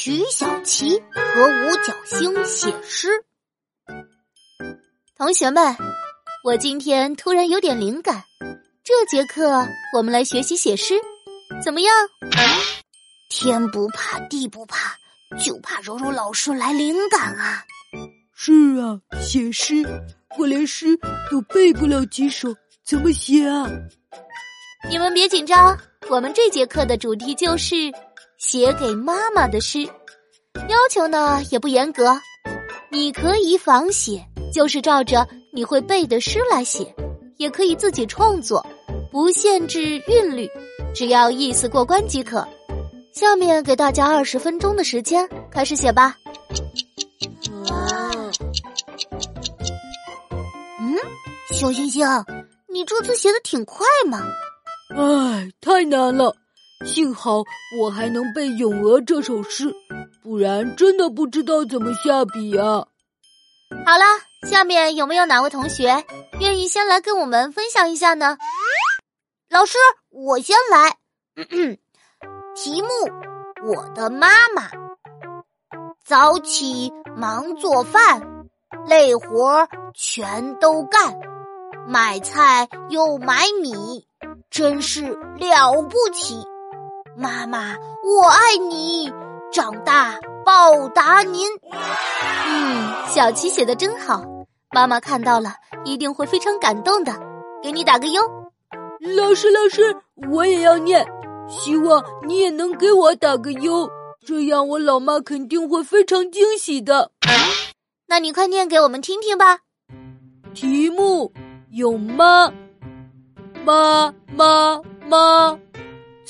曲小琪和五角星写诗。同学们，我今天突然有点灵感，这节课我们来学习写诗，怎么样？天不怕地不怕，就怕柔柔老师来灵感啊！是啊，写诗，我连诗都背不了几首，怎么写啊？你们别紧张，我们这节课的主题就是写给妈妈的诗，要求呢也不严格，你可以仿写，就是照着你会背的诗来写，也可以自己创作，不限制韵律，只要意思过关即可。下面给大家二十分钟的时间，开始写吧。哇，嗯，小星星，你这次写的挺快嘛。唉，太难了！幸好我还能背《咏鹅》这首诗，不然真的不知道怎么下笔啊。好了，下面有没有哪位同学愿意先来跟我们分享一下呢？老师，我先来。题目：我的妈妈。早起忙做饭，累活全都干，买菜又买米。真是了不起，妈妈，我爱你，长大报答您。嗯，小琪写的真好，妈妈看到了一定会非常感动的，给你打个优。老师，老师，我也要念，希望你也能给我打个优，这样我老妈肯定会非常惊喜的。那你快念给我们听听吧。题目有妈。妈妈妈，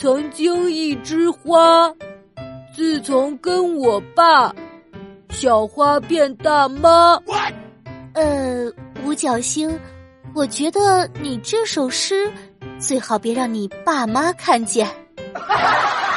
曾经一枝花，自从跟我爸，小花变大妈。呃，五角星，我觉得你这首诗最好别让你爸妈看见。